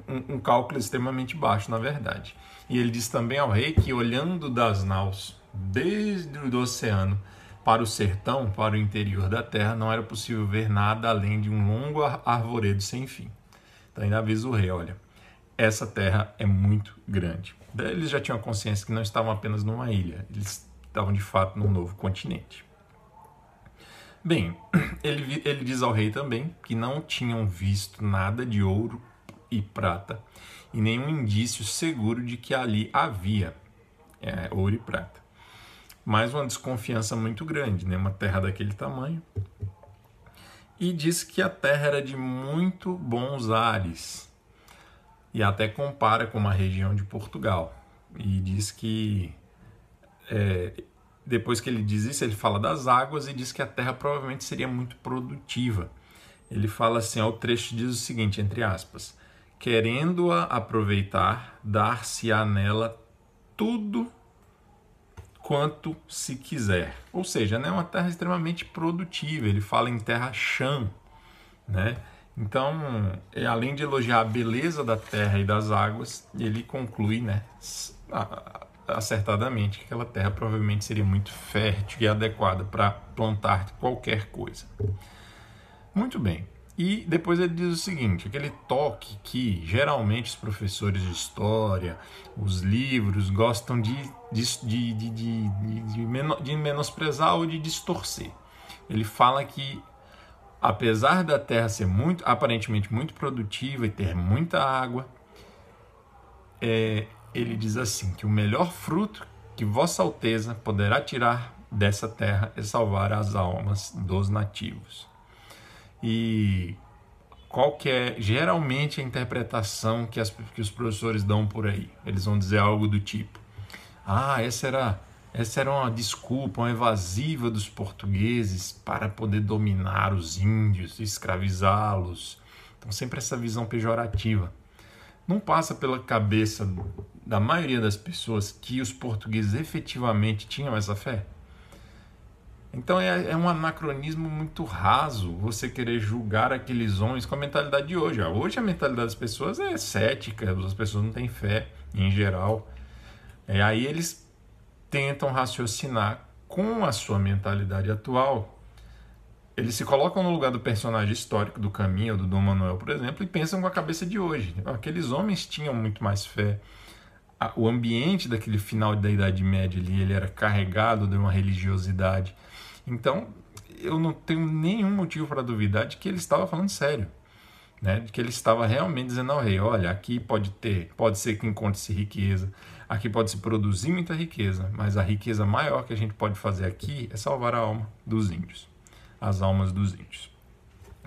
Um, um, cálculo extremamente baixo, na verdade. E ele diz também ao rei que, olhando das naus desde o oceano para o sertão, para o interior da terra, não era possível ver nada além de um longo arvoredo sem fim. Então ainda avisa o rei, olha, essa terra é muito grande. Eles já tinham consciência que não estavam apenas numa ilha, eles estavam de fato num novo continente. Bem, ele, ele diz ao rei também que não tinham visto nada de ouro e prata e nenhum indício seguro de que ali havia é, ouro e prata mais uma desconfiança muito grande, né? uma terra daquele tamanho. E diz que a terra era de muito bons ares. E até compara com uma região de Portugal. E diz que é, depois que ele diz isso, ele fala das águas e diz que a terra provavelmente seria muito produtiva. Ele fala assim, ó, o trecho diz o seguinte, entre aspas, querendo-a aproveitar, dar-se-á nela tudo quanto se quiser. Ou seja, é né, uma terra extremamente produtiva. Ele fala em terra chã, né? Então, é, além de elogiar a beleza da terra e das águas, ele conclui, né, acertadamente, que aquela terra provavelmente seria muito fértil e adequada para plantar qualquer coisa. Muito bem. E depois ele diz o seguinte: aquele toque que geralmente os professores de história, os livros gostam de, de, de, de, menosprezar ou de distorcer. Ele fala que, apesar da terra ser muito, aparentemente muito produtiva e ter muita água, é, ele diz assim: que o melhor fruto que Vossa Alteza poderá tirar dessa terra é salvar as almas dos nativos. E qual que é geralmente a interpretação que, as, que os professores dão por aí? Eles vão dizer algo do tipo: ah, essa era, essa era uma desculpa, uma evasiva dos portugueses para poder dominar os índios, escravizá-los. Então, sempre essa visão pejorativa. Não passa pela cabeça da maioria das pessoas que os portugueses efetivamente tinham essa fé? Então é, é, um anacronismo muito raso você querer julgar aqueles homens com a mentalidade de hoje. Hoje a mentalidade das pessoas é cética, as pessoas não têm fé em geral. É, aí eles tentam raciocinar com a sua mentalidade atual. Eles se colocam no lugar do personagem histórico do Caminho, do Dom Manuel, por exemplo, e pensam com a cabeça de hoje. Aqueles homens tinham muito mais fé. O ambiente daquele final da Idade Média ali, ele era carregado de uma religiosidade então, eu não tenho nenhum motivo para duvidar de que ele estava falando sério. Né, de que ele estava realmente dizendo ao rei, olha, aqui pode ter, pode ser que encontre-se riqueza, aqui pode se produzir muita riqueza, mas a riqueza maior que a gente pode fazer aqui é salvar a alma dos índios, as almas dos índios.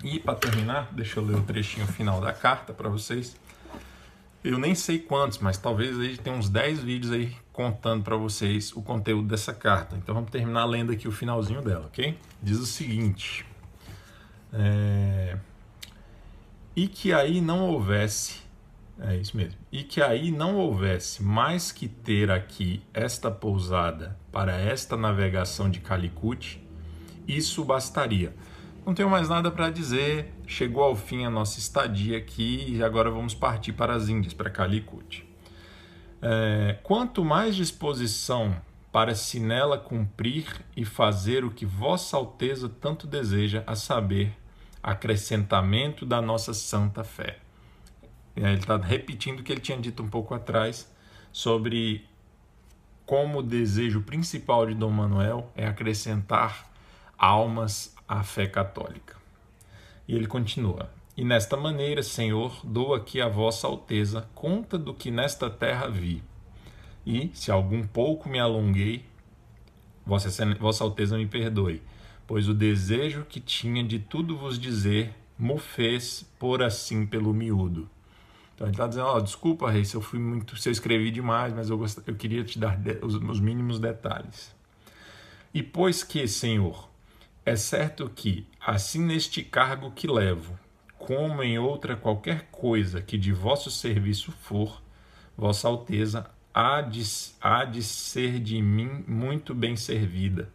E para terminar, deixa eu ler o trechinho final da carta para vocês. Eu nem sei quantos, mas talvez aí tem uns 10 vídeos aí contando para vocês o conteúdo dessa carta. Então vamos terminar lendo aqui o finalzinho dela, ok? Diz o seguinte: é... E que aí não houvesse, é isso mesmo, e que aí não houvesse mais que ter aqui esta pousada para esta navegação de Calicut, isso bastaria. Não tenho mais nada para dizer. Chegou ao fim a nossa estadia aqui e agora vamos partir para as Índias, para Calicut. É, quanto mais disposição para se nela cumprir e fazer o que Vossa Alteza tanto deseja, a saber, acrescentamento da nossa santa fé. Ele está repetindo o que ele tinha dito um pouco atrás sobre como o desejo principal de Dom Manuel é acrescentar almas à fé católica. E ele continua: E nesta maneira, Senhor, dou aqui a vossa alteza conta do que nesta terra vi. E, se algum pouco me alonguei, vossa, vossa alteza me perdoe, pois o desejo que tinha de tudo vos dizer mo fez por assim pelo miúdo. Então ele está dizendo, oh, desculpa, rei, se eu fui muito, se eu escrevi demais, mas eu, gost... eu queria te dar os, os mínimos detalhes. E pois que, Senhor, é certo que, assim neste cargo que levo, como em outra qualquer coisa que de vosso serviço for, Vossa Alteza há de, há de ser de mim muito bem servida.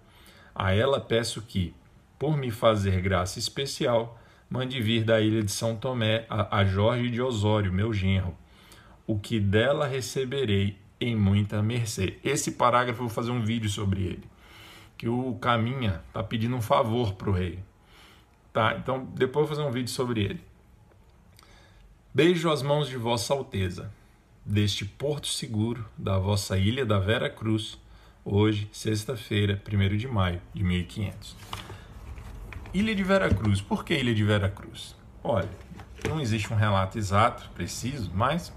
A ela peço que, por me fazer graça especial, mande vir da ilha de São Tomé a, a Jorge de Osório, meu genro, o que dela receberei em muita mercê. Esse parágrafo eu vou fazer um vídeo sobre ele que o Caminha está pedindo um favor para o rei. Tá? Então, depois eu vou fazer um vídeo sobre ele. Beijo as mãos de Vossa Alteza, deste porto seguro da vossa ilha da Vera Cruz, hoje, sexta-feira, 1 de maio de 1500. Ilha de Vera Cruz. Por que Ilha de Vera Cruz? Olha, não existe um relato exato, preciso, mas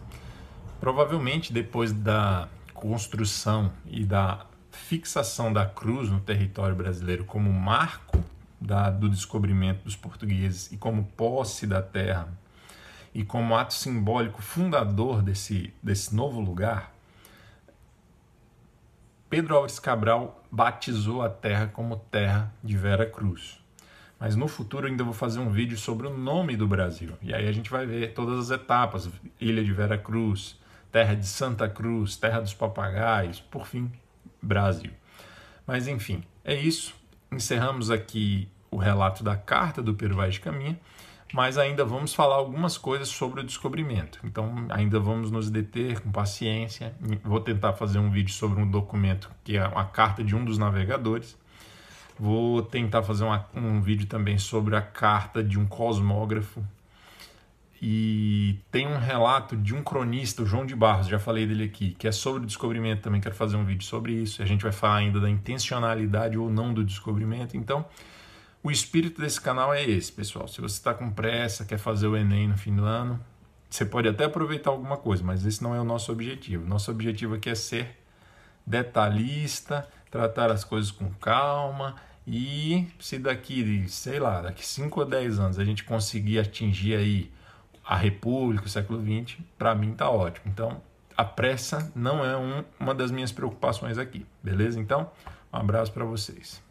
provavelmente depois da construção e da fixação da cruz no território brasileiro como marco da, do descobrimento dos portugueses e como posse da terra e como ato simbólico fundador desse, desse novo lugar, Pedro Álvares Cabral batizou a terra como Terra de Vera Cruz. Mas no futuro ainda vou fazer um vídeo sobre o nome do Brasil. E aí a gente vai ver todas as etapas: Ilha de Vera Cruz, Terra de Santa Cruz, Terra dos Papagaios, por fim, Brasil. Mas enfim, é isso. Encerramos aqui o relato da carta do Pedro Vaz de Caminha mas ainda vamos falar algumas coisas sobre o descobrimento. Então, ainda vamos nos deter com paciência. Vou tentar fazer um vídeo sobre um documento que é a carta de um dos navegadores. Vou tentar fazer uma, um vídeo também sobre a carta de um cosmógrafo. E tem um relato de um cronista, o João de Barros, já falei dele aqui, que é sobre o descobrimento também. Quero fazer um vídeo sobre isso. A gente vai falar ainda da intencionalidade ou não do descobrimento. Então, o espírito desse canal é esse, pessoal. Se você está com pressa, quer fazer o Enem no fim do ano, você pode até aproveitar alguma coisa, mas esse não é o nosso objetivo. Nosso objetivo aqui é ser detalhista, tratar as coisas com calma e se daqui, sei lá, daqui 5 ou 10 anos a gente conseguir atingir aí a República, o século XX, para mim tá ótimo. Então, a pressa não é um, uma das minhas preocupações aqui, beleza? Então, um abraço para vocês.